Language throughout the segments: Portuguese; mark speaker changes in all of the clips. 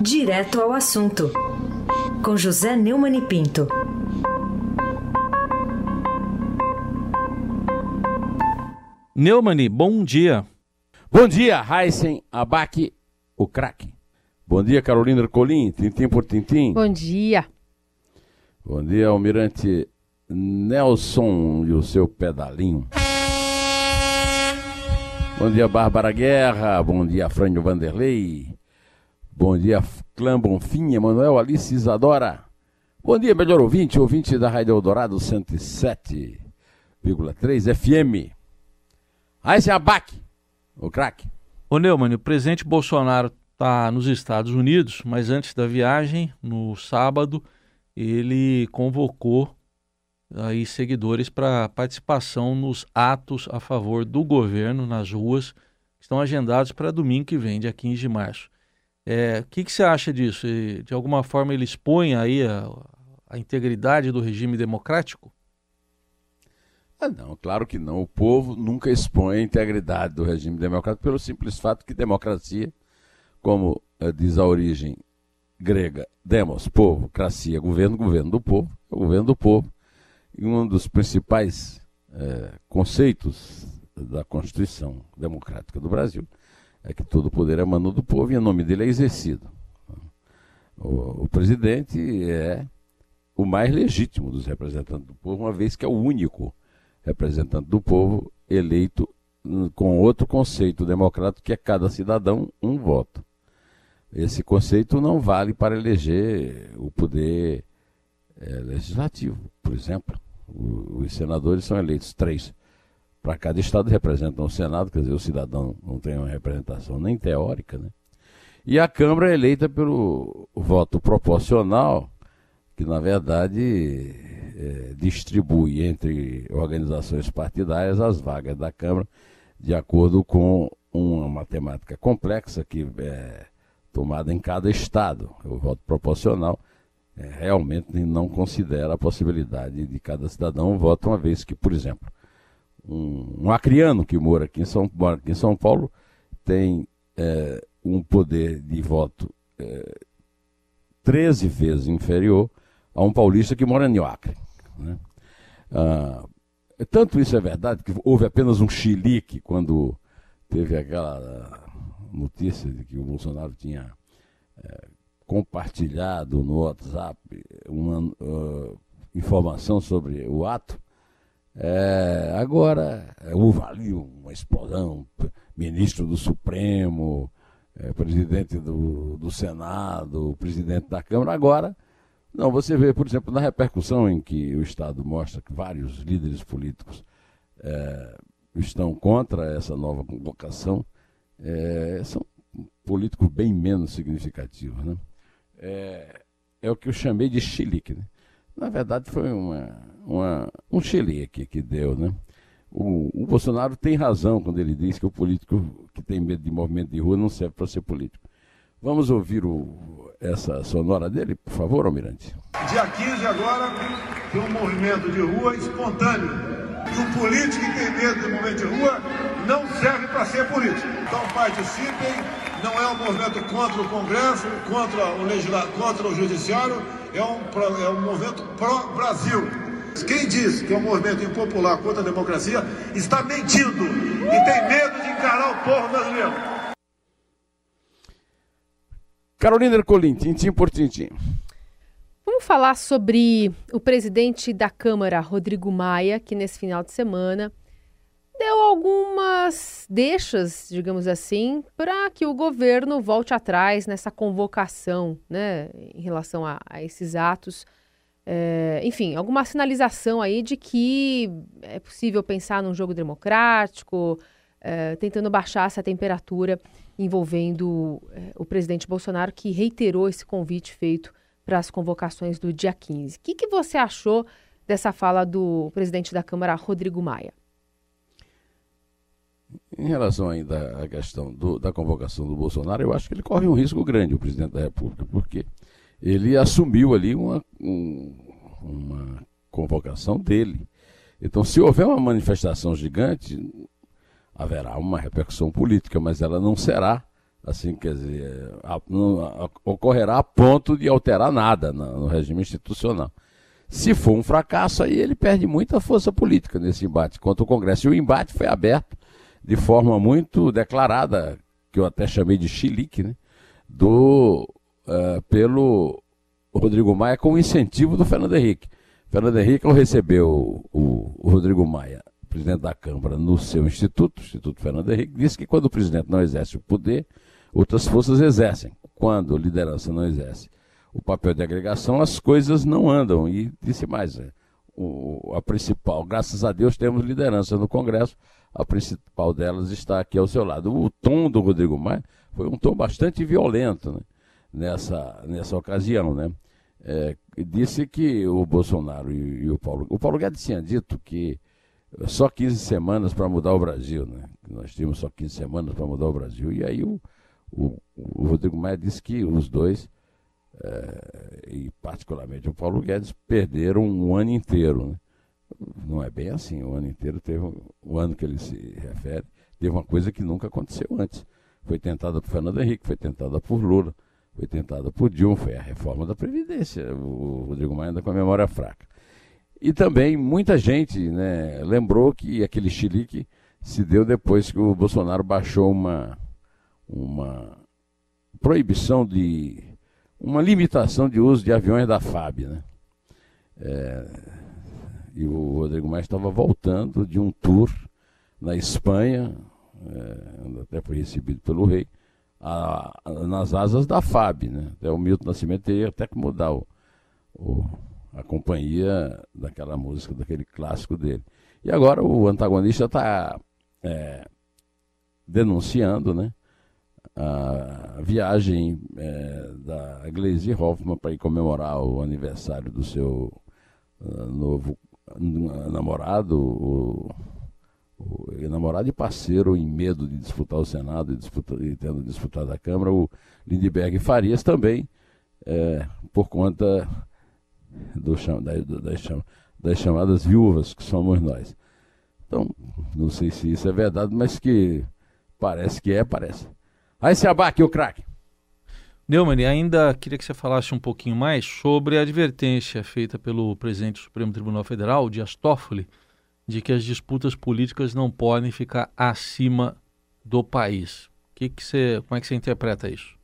Speaker 1: Direto ao assunto, com José Neumann e Pinto.
Speaker 2: Neumani, bom dia.
Speaker 3: Bom dia, Heisen Abac, o craque. Bom dia, Carolina Ercolim, tintim por tintim.
Speaker 4: Bom dia.
Speaker 3: Bom dia, Almirante Nelson e o seu pedalinho. Bom dia, Bárbara Guerra. Bom dia, Frânio Vanderlei. Bom dia, Clã Bonfim, Emanuel Alice Isadora. Bom dia, melhor ouvinte, ouvinte da Rádio Eldorado 107,3 FM. Aí se abaque, o craque.
Speaker 2: Ô Neumann, o presidente Bolsonaro está nos Estados Unidos, mas antes da viagem, no sábado, ele convocou aí seguidores para participação nos atos a favor do governo nas ruas, que estão agendados para domingo que vem, dia 15 de março. É, o que, que você acha disso? De alguma forma ele expõe aí a, a integridade do regime democrático?
Speaker 3: Ah, não, claro que não. O povo nunca expõe a integridade do regime democrático pelo simples fato que democracia, como eh, diz a origem grega, demos, povo, cracia, governo, governo do povo, é o governo do povo. E um dos principais eh, conceitos da Constituição Democrática do Brasil é que todo poder é mano do povo e o nome dele é exercido. O, o, presidente é o mais legítimo dos representantes do povo, uma vez que é o único representante do povo eleito com outro conceito democrático que é cada cidadão um voto. Esse conceito não vale para eleger o poder é, legislativo, por exemplo. O, os senadores são eleitos três para cada estado representam o Senado, quer dizer, o cidadão não tem uma representação nem teórica, né? E a Câmara é eleita pelo voto proporcional, que na verdade é, distribui entre organizações partidárias as vagas da Câmara de acordo com uma matemática complexa que é tomada em cada estado. O voto proporcional é, realmente não considera a possibilidade de cada cidadão votar, uma vez que, por exemplo, um, um acriano que mora aqui em São, aqui em São Paulo tem é, um poder de voto é, 13 vezes inferior a um paulista que mora em Acre. Né? Ah, tanto isso é verdade que houve apenas um chilique quando teve aquela notícia de que o Bolsonaro tinha é, compartilhado no WhatsApp uma uh, informação sobre o ato é, agora, houve ali uma explosão, ministro do Supremo, é, presidente do, do Senado, presidente da Câmara. Agora, não, você vê, por exemplo, na repercussão em que o Estado mostra que vários líderes políticos é, estão contra essa nova convocação, é, são políticos bem menos significativos. Né? É, é o que eu chamei de chilique. Né? Na verdade, foi uma, uma, um chilique que deu, né? O, o, Bolsonaro tem razão quando ele diz que o político que tem medo de movimento de rua não serve para ser político. Vamos ouvir o, essa sonora dele, por favor, Almirante.
Speaker 5: Dia 15 agora tem um movimento de rua espontâneo. E o político que tem medo de movimento de rua não serve para ser político. Então participem, não é um movimento contra o Congresso, contra o, legisla... contra o Judiciário, é um, é um movimento pró-Brasil. Quem diz que é um movimento impopular contra a democracia está mentindo e tem medo de encarar o povo brasileiro.
Speaker 3: Carolina Ercolim, tintim por tintim.
Speaker 4: Vamos falar sobre o presidente da Câmara, Rodrigo Maia, que nesse final de semana deu algumas deixas, digamos assim, para que o governo volte atrás nessa convocação, né, em relação a, a esses atos. É, enfim, alguma sinalização aí de que é possível pensar num jogo democrático, é, tentando baixar essa temperatura envolvendo é, o presidente Bolsonaro, que reiterou esse convite feito para as convocações do dia 15. O que, que você achou dessa fala do presidente da Câmara, Rodrigo Maia?
Speaker 3: Em relação ainda à questão do, da convocação do Bolsonaro, eu acho que ele corre um risco grande, o presidente da República, porque ele assumiu ali uma, um, uma convocação dele. Então, se houver uma manifestação gigante, haverá uma repercussão política, mas ela não será Assim, quer dizer, a, não, a, ocorrerá a ponto de alterar nada no, no regime institucional. Se for um fracasso, aí ele perde muita força política nesse embate contra o Congresso. E o embate foi aberto de forma muito declarada, que eu até chamei de chilique, né? do, uh, pelo Rodrigo Maia com incentivo do Fernando Henrique. Fernando Henrique, ao receber o, o, o Rodrigo Maia, presidente da Câmara, no seu instituto, Instituto Fernando Henrique, disse que quando o presidente não exerce o poder, outras forças exercem. Quando a liderança não exerce o papel de agregação, as coisas não andam. E disse mais, é, o, a principal, graças a Deus temos liderança no Congresso, a principal delas está aqui ao seu lado. O tom do Rodrigo Maia foi um tom bastante violento né, nessa, nessa ocasião. Né? É, disse que o Bolsonaro e, e, o Paulo. O Paulo Guedes tinha dito que só 15 semanas para mudar o Brasil, né? Nós tínhamos só 15 semanas para mudar o Brasil. E aí o, o, o Rodrigo Maia disse que os dois, é, e particularmente o Paulo Guedes, perderam um ano inteiro. Né? Não é bem assim, o ano inteiro teve o ano que ele se refere, teve uma coisa que nunca aconteceu antes. Foi tentada por Fernando Henrique, foi tentada por Lula, foi tentada por Dilma, foi a reforma da Previdência. O Rodrigo Maia anda com a memória fraca. E também muita gente né, lembrou que aquele chilique se deu depois que o Bolsonaro baixou uma, uma proibição de. uma limitação de uso de aviões da FAB. Né? É, e o Rodrigo Maia estava voltando de um tour na Espanha, é, até foi recebido pelo rei, a, a, nas asas da FAB. Né? Até o Milton Nascimento teria até que mudar o, o, a companhia daquela música, daquele clássico dele. E agora o antagonista está é, denunciando né, a viagem é, da Glaze Hoffman para ir comemorar o aniversário do seu uh, novo namorado, o o namorado e parceiro em medo de disputar o Senado e, disputa, e tendo disputado a Câmara, o Lindbergh Farias também, é, por conta do, das, das chamadas viúvas que somos nós. Então, não sei se isso é verdade, mas que parece que é, parece. Aí se abaque o craque.
Speaker 2: Neumann, ainda queria que você falasse um pouquinho mais sobre a advertência feita pelo presidente do Supremo Tribunal Federal, Dias Toffoli, de que as disputas políticas não podem ficar acima do país. Que que você, como é que você interpreta isso?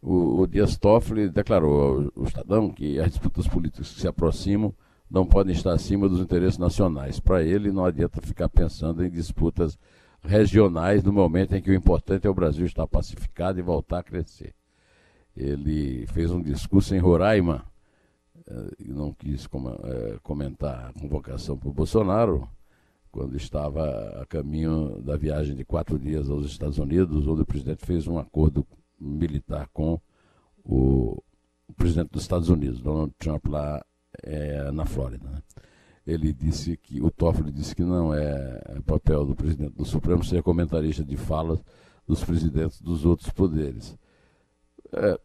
Speaker 3: O, o Dias Toffoli declarou ao, ao Estadão que as disputas políticas que se aproximam não podem estar acima dos interesses nacionais. Para ele, não adianta ficar pensando em disputas regionais no momento em que o importante é o Brasil estar pacificado e voltar a crescer. Ele fez um discurso em Roraima, eh, não quis eh, comentar a convocação por Bolsonaro, quando estava a caminho da viagem de quatro dias aos Estados Unidos, onde o presidente fez um acordo militar com o, presidente dos Estados Unidos, Donald Trump, lá é, na Flórida. Né? Ele disse que, o Toffoli disse que não é papel do presidente do Supremo ser comentarista de falas dos presidentes dos outros poderes. É,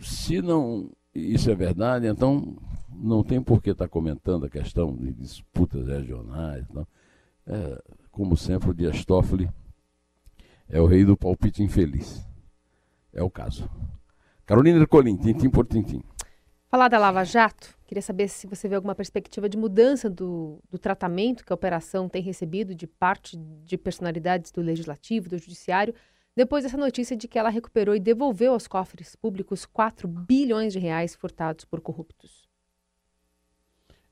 Speaker 3: se não isso é verdade, então não tem por que estar tá comentando a questão de disputas regionais. Não. É, como sempre, o Dias Toffoli é o rei do palpite infeliz. É o caso. Carolina Ercolim, tintim por tintim.
Speaker 4: Falar da Lava Jato, queria saber se você vê alguma perspectiva de mudança do, do tratamento que a operação tem recebido de parte de personalidades do Legislativo, do Judiciário, depois dessa notícia de que ela recuperou e devolveu aos cofres públicos 4 bilhões de reais furtados por corruptos.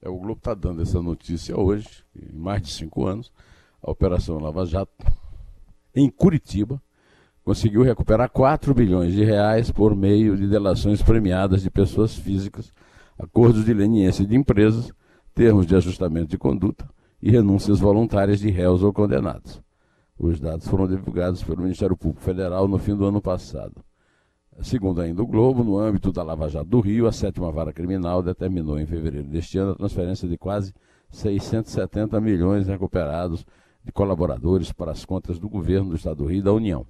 Speaker 3: É, o Globo está dando essa notícia hoje, em mais de cinco anos, a Operação Lava Jato, em Curitiba, conseguiu recuperar 4 bilhões de reais por meio de delações premiadas de pessoas físicas, acordos de leniência de empresas, termos de ajustamento de conduta e renúncias voluntárias de réus ou condenados. Os dados foram divulgados pelo Ministério Público Federal no fim do ano passado. Segundo ainda o Globo, no âmbito da Lava Jato do Rio, a sétima vara criminal determinou em fevereiro deste ano a transferência de quase 670 milhões recuperados de colaboradores para as contas do governo do Estado do Rio e da União.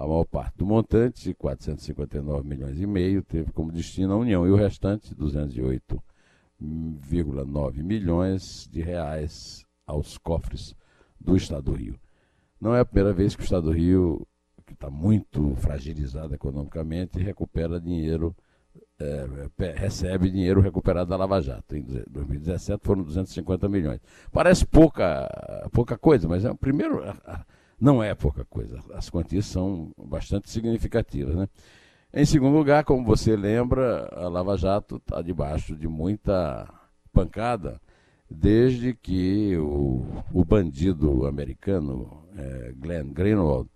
Speaker 3: A maior parte do montante, 459 milhões e meio, teve como destino a União e o restante, 208,9 milhões de reais aos cofres do Estado do Rio. Não é a primeira vez que o Estado do Rio, que está muito fragilizada economicamente recupera dinheiro, é, recebe dinheiro recuperado da Lava Jato. Em 2017 foram 250 milhões. Parece pouca, pouca coisa, mas é o primeiro. Não é pouca coisa. As quantias são bastante significativas. Né? Em segundo lugar, como você lembra, a Lava Jato está debaixo de muita pancada desde que o, o bandido americano é, Glenn Greenwald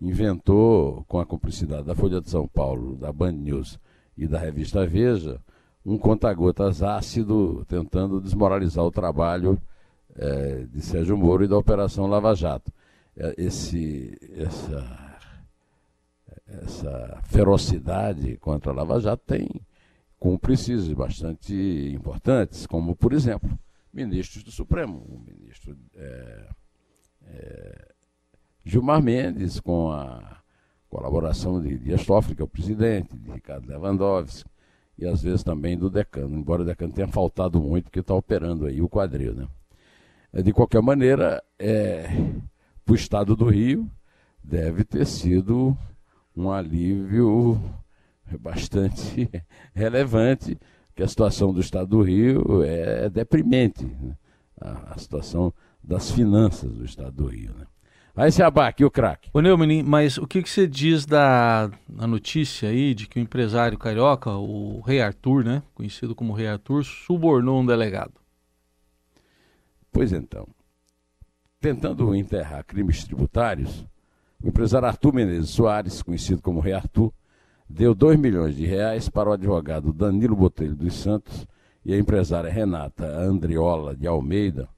Speaker 3: inventou, com a cumplicidade da Folha de São Paulo, da Band News e da revista Veja, um conta-gotas ácido tentando desmoralizar o trabalho é, de Sérgio Moro e da Operação Lava Jato. É, esse, essa, essa ferocidade contra a Lava Jato tem cúmplices bastante importantes, como, por exemplo, ministros do Supremo, o ministro é, é, Gilmar Mendes, com a colaboração de Dias Toffoli, que é o presidente, de Ricardo Lewandowski, e às vezes também do decano, embora o decano tenha faltado muito, porque está operando aí o quadril. Né? É, de qualquer maneira, é, para o estado do Rio, deve ter sido um alívio bastante relevante que a situação do Estado do Rio é deprimente, né? a, a, situação das finanças do Estado do Rio. Né? Aí se abaque o craque.
Speaker 2: Ô Neumann, mas o que, que você diz da notícia aí de que o empresário carioca, o Rei Arthur, né, conhecido como Rei Arthur, subornou um delegado?
Speaker 3: Pois então, tentando enterrar crimes tributários, o empresário Arthur Menezes Soares, conhecido como Rei Arthur, deu 2 milhões de reais para o advogado Danilo Botelho dos Santos e a empresária Renata Andriola de Almeida,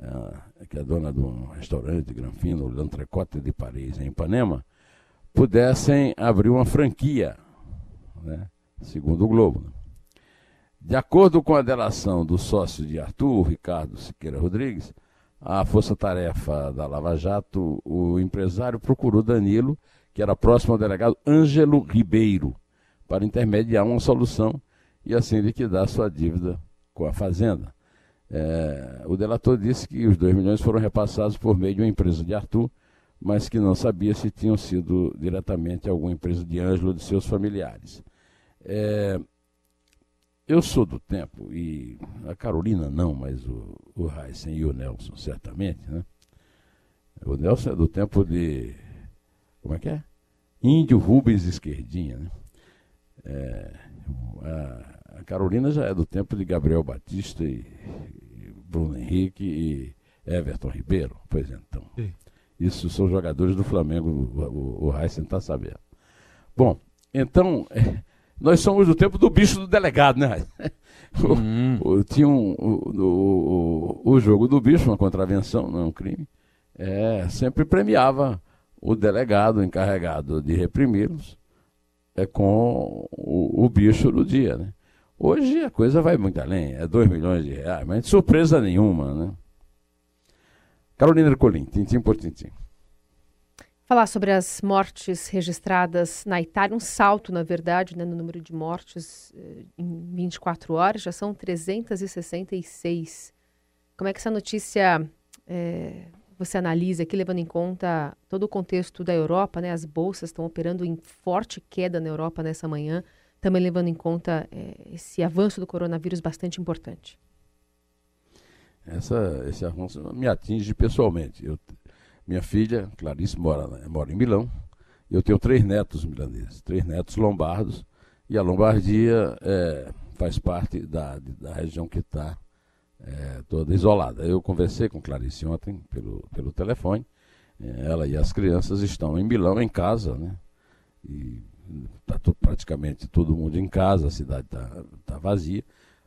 Speaker 3: uh, que é dona de um restaurante Granfino, L'Entrecote de Paris, em Ipanema, pudessem abrir uma franquia, né, segundo o Globo. Né. De acordo com a delação do sócio de Arthur, Ricardo Siqueira Rodrigues, a força-tarefa da Lava Jato, o empresário procurou Danilo que era próximo ao delegado Ângelo Ribeiro, para intermediar uma solução e assim liquidar sua dívida com a Fazenda. É, o delator disse que os 2 milhões foram repassados por meio de uma empresa de Arthur, mas que não sabia se tinham sido diretamente alguma empresa de Ângelo ou de seus familiares. É, eu sou do tempo, e a Carolina não, mas o, o Heisen e o Nelson certamente, né? O Nelson é do tempo de como é que é? Índio Rubens Esquerdinha, né? É, a, a, Carolina já é do tempo de Gabriel Batista e, e Bruno Henrique e Everton Ribeiro. Pois é, então. Sim. Isso são jogadores do Flamengo, o, o, o Heisen está sabendo. Bom, então, é, nós somos do tempo do bicho do delegado, né? Uhum. O, tinha um, o, o, o, jogo do bicho, uma contravenção, não é um crime, é, sempre premiava o delegado encarregado de reprimi-los é com o, o, bicho do dia. Né? Hoje a coisa vai muito além, é 2 milhões de reais, mas surpresa nenhuma. Né? Carolina Ercolim, tintim por tintim.
Speaker 4: Falar sobre as mortes registradas na Itália, um salto, na verdade, né, no número de mortes eh, em 24 horas, já são 366. Como é que essa notícia eh, você analisa aqui, levando em conta todo o contexto da Europa, né? As bolsas estão operando em forte queda na Europa nessa manhã, também levando em conta é, esse avanço do coronavírus bastante importante.
Speaker 3: Essa, esse avanço me atinge pessoalmente. Eu, minha filha, Clarice, mora, mora em Milão. Eu tenho três netos milaneses, três netos lombardos, e a Lombardia é, faz parte da, da região que está é, toda isolada. Eu conversei com Clarice ontem pelo, pelo telefone. É, ela e as crianças estão em Milão, em casa, né? E está praticamente todo mundo em casa, a cidade está tá vazia.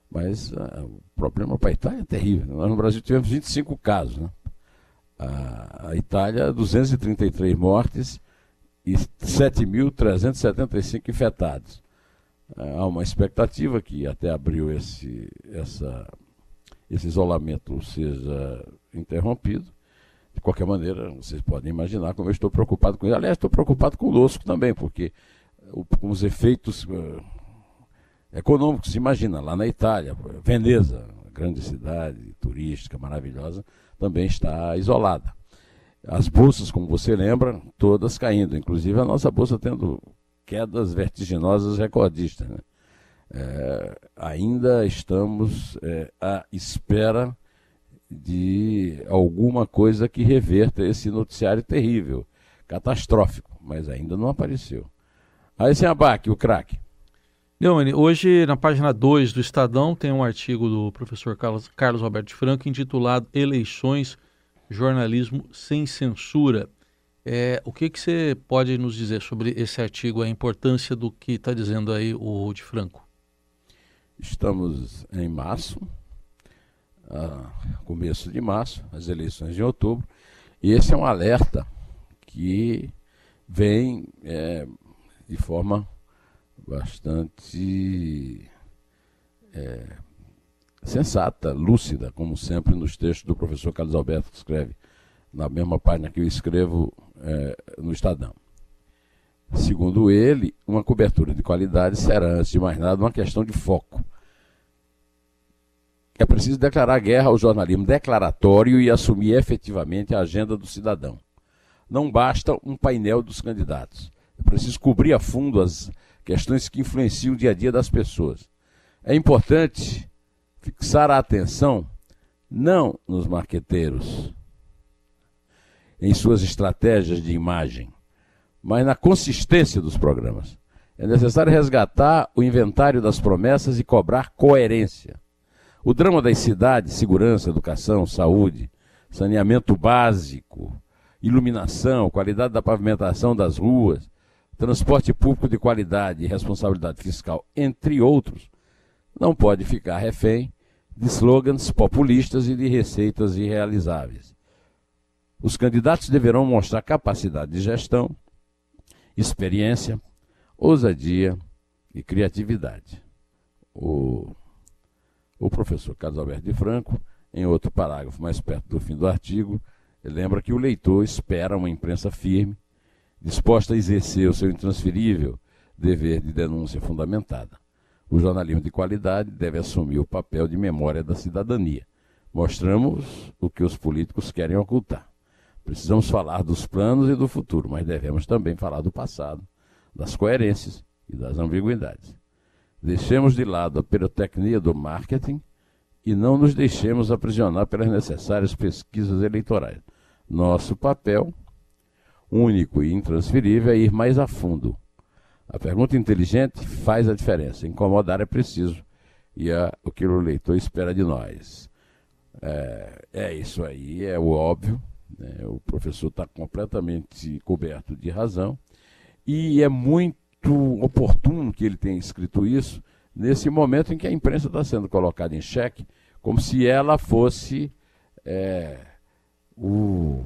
Speaker 3: Mas uh, o problema para a Itália é terrível. Nós no Brasil tivemos 25 casos. Né? A, a Itália, 233 mortes e 7.375 infectados. Uh, há uma expectativa que até abriu esse, essa esse isolamento seja interrompido. De qualquer maneira, vocês podem imaginar como eu estou preocupado com isso. Aliás, estou preocupado conosco também, porque com os efeitos uh, econômicos, imagina, lá na Itália, Veneza, grande cidade turística maravilhosa, também está isolada. As bolsas, como você lembra, todas caindo, inclusive a nossa bolsa tendo quedas vertiginosas recordistas. Né? É, ainda estamos é, à espera de alguma coisa que reverta esse noticiário terrível, catastrófico, mas ainda não apareceu. Aí sem abaque, o craque.
Speaker 2: Neumann, hoje na página 2 do Estadão tem um artigo do professor Carlos, Carlos Alberto Franco intitulado Eleições, Jornalismo sem Censura. É, o que, que você pode nos dizer sobre esse artigo, a importância do que está dizendo aí o de Franco?
Speaker 3: Estamos em março, começo de março, as eleições de outubro, e esse é um alerta que vem é, de forma bastante é, sensata, lúcida, como sempre nos textos do professor Carlos Alberto, que escreve na mesma página que eu escrevo é, no Estadão. Segundo ele, uma cobertura de qualidade será, antes de mais nada, uma questão de foco. É preciso declarar guerra ao jornalismo declaratório e assumir efetivamente a agenda do cidadão. Não basta um painel dos candidatos. É preciso cobrir a fundo as questões que influenciam o dia a dia das pessoas. É importante fixar a atenção não nos marqueteiros, em suas estratégias de imagem, mas na consistência dos programas. É necessário resgatar o inventário das promessas e cobrar coerência. O drama das cidades, segurança, educação, saúde, saneamento básico, iluminação, qualidade da pavimentação das ruas, transporte público de qualidade e responsabilidade fiscal, entre outros, não pode ficar refém de slogans populistas e de receitas irrealizáveis. Os candidatos deverão mostrar capacidade de gestão, experiência, ousadia e criatividade. O, o professor Carlos Alberto de Franco, em outro parágrafo mais perto do fim do artigo, lembra que o leitor espera uma imprensa firme, disposta a exercer o seu intransferível dever de denúncia fundamentada. O jornalismo de qualidade deve assumir o papel de memória da cidadania. Mostramos o que os políticos querem ocultar. Precisamos falar dos planos e do futuro, mas devemos também falar do passado, das coerências e das ambiguidades. Deixemos de lado a pirotecnia do marketing e não nos deixemos aprisionar pelas necessárias pesquisas eleitorais. Nosso papel único e intransferível é ir mais a fundo. A pergunta inteligente faz a diferença. Incomodar é preciso. E é o que o leitor espera de nós. É, é isso aí, é o óbvio. Né? O professor está completamente coberto de razão. E é muito oportuno que ele tenha escrito isso nesse momento em que a imprensa está sendo colocada em xeque, como se ela fosse é, o,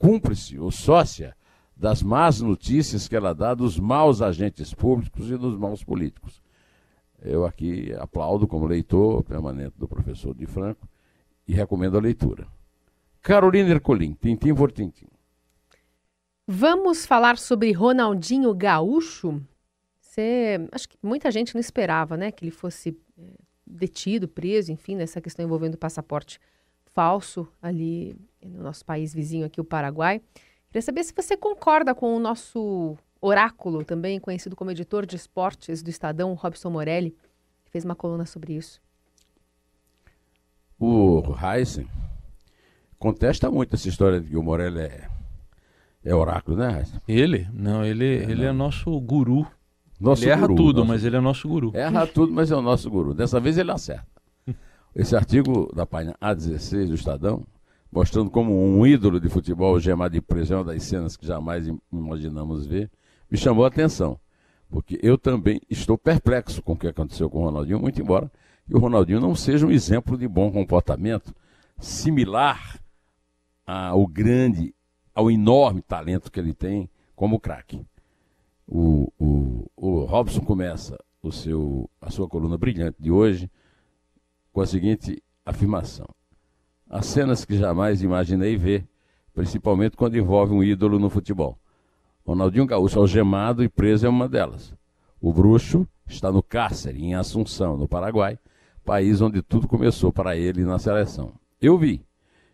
Speaker 3: cúmplice ou sócia das más notícias que ela dá dos maus agentes públicos e dos maus políticos. Eu aqui aplaudo como leitor permanente do professor de Franco e recomendo a leitura. Carolina Ercolim, Tintim por Tintim.
Speaker 4: Vamos falar sobre Ronaldinho Gaúcho? Você, acho que muita gente não esperava, né, que ele fosse é, detido, preso, enfim, nessa questão envolvendo o passaporte falso ali no nosso país vizinho aqui, o Paraguai. Queria saber se você concorda com o nosso oráculo, também conhecido como editor de esportes do Estadão, Robson Morelli, que fez uma coluna sobre isso.
Speaker 3: O Heisen contesta muito essa história de que o Morelli é, é oráculo, né, Heisen?
Speaker 2: Ele? Não, ele é, ele não. é nosso guru.
Speaker 3: Nosso
Speaker 2: ele
Speaker 3: erra
Speaker 2: guru, tudo,
Speaker 3: nosso...
Speaker 2: mas ele é nosso guru.
Speaker 3: Erra tudo, mas é o nosso guru. Dessa vez ele acerta. Esse artigo da página A16 do Estadão, mostrando como um ídolo de futebol gemado de preso é uma das cenas que jamais imaginamos ver, me chamou a atenção. Porque eu também estou perplexo com o que aconteceu com o Ronaldinho, muito embora que o Ronaldinho não seja um exemplo de bom comportamento similar ao grande, ao enorme talento que ele tem como craque. O, o, o Robson começa o seu, a sua coluna brilhante de hoje com a seguinte afirmação: Há cenas que jamais imaginei ver, principalmente quando envolve um ídolo no futebol. Ronaldinho Gaúcho algemado e preso é uma delas. O bruxo está no cárcere, em Assunção, no Paraguai, país onde tudo começou para ele na seleção. Eu vi,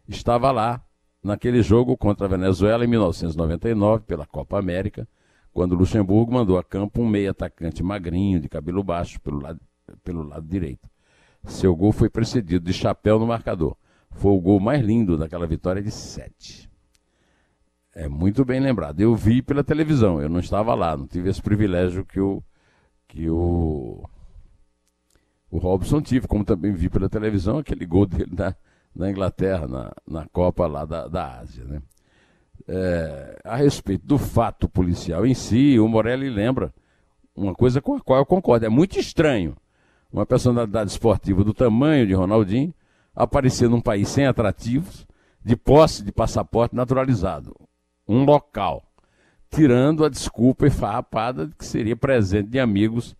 Speaker 3: estava lá naquele jogo contra a Venezuela em 1999, pela Copa América, quando Luxemburgo mandou a campo um meio atacante magrinho, de cabelo baixo, pelo lado, pelo lado direito. Seu gol foi precedido de chapéu no marcador. Foi o gol mais lindo daquela vitória de sete. É muito bem lembrado. Eu vi pela televisão, eu não estava lá, não tive esse privilégio que o, que o, o Robson tive, como também vi pela televisão aquele gol dele na, na Inglaterra, na, na Copa lá da, da Ásia. Né? É, a respeito do fato policial em si, o Morelli lembra uma coisa com a qual eu concordo. É muito estranho uma personalidade esportiva do tamanho de Ronaldinho aparecer num país sem atrativos, de posse de passaporte naturalizado. Um local. Tirando a desculpa e farrapada de que seria presente de amigos,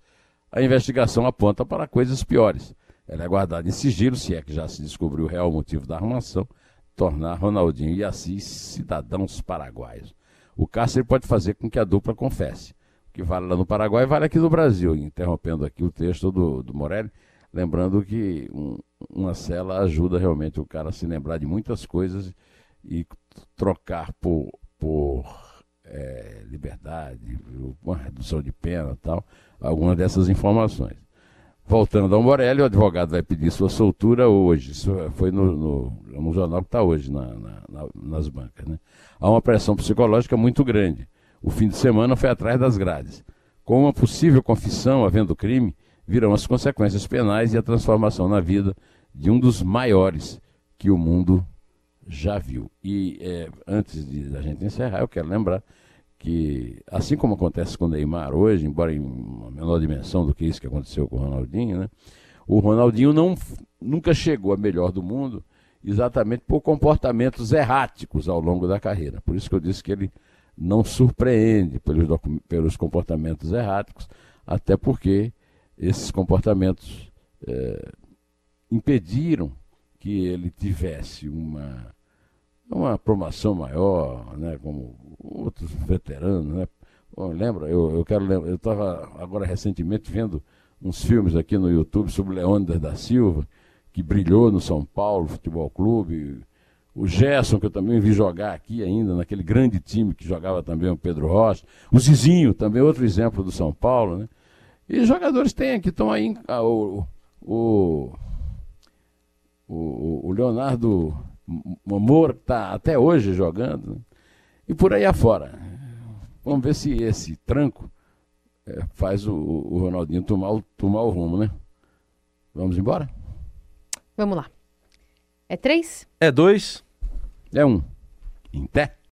Speaker 3: a investigação aponta para coisas piores. Ela é guardada em sigilo, se é que já se descobriu o real motivo da armação, tornar Ronaldinho e Assis cidadãos paraguaios. O cárcere pode fazer com que a dupla confesse. Que vale lá no Paraguai vale aqui no Brasil. Interrompendo aqui o texto do, do Morelli, lembrando que um, uma cela ajuda realmente o cara a se lembrar de muitas coisas e trocar por, por é, liberdade, uma redução de pena e tal, algumas dessas informações. Voltando ao Morelli, o advogado vai pedir sua soltura hoje. Isso foi no, no, no jornal que está hoje na, na, nas bancas. Né? Há uma pressão psicológica muito grande. O fim de semana foi atrás das grades. Com uma possível confissão havendo crime, virão as consequências penais e a transformação na vida de um dos maiores que o mundo já viu. E é, antes de a gente encerrar, eu quero lembrar que, assim como acontece com o Neymar hoje, embora em uma menor dimensão do que isso que aconteceu com o Ronaldinho, né? o Ronaldinho não, nunca chegou a melhor do mundo exatamente por comportamentos erráticos ao longo da carreira. Por isso que eu disse que ele não surpreende pelos, pelos comportamentos erráticos, até porque esses comportamentos é, impediram que ele tivesse uma, uma promoção maior, né, como outros veteranos, né? Bom, lembra, eu, eu quero lembrar, eu estava agora recentemente vendo uns filmes aqui no YouTube sobre Leônidas da Silva, que brilhou no São Paulo Futebol Clube, o Gerson, que eu também vi jogar aqui ainda, naquele grande time que jogava também o Pedro Rocha, o Zizinho, também outro exemplo do São Paulo, né? E jogadores tem que estão aí, ah, o, o, o, o Leonardo que está até hoje jogando, né? e por aí afora. Vamos ver se esse tranco é, faz o, o, Ronaldinho tomar o, tomar o rumo, né? Vamos embora?
Speaker 4: Vamos lá. É três?
Speaker 2: É dois?
Speaker 3: É um. Em pé?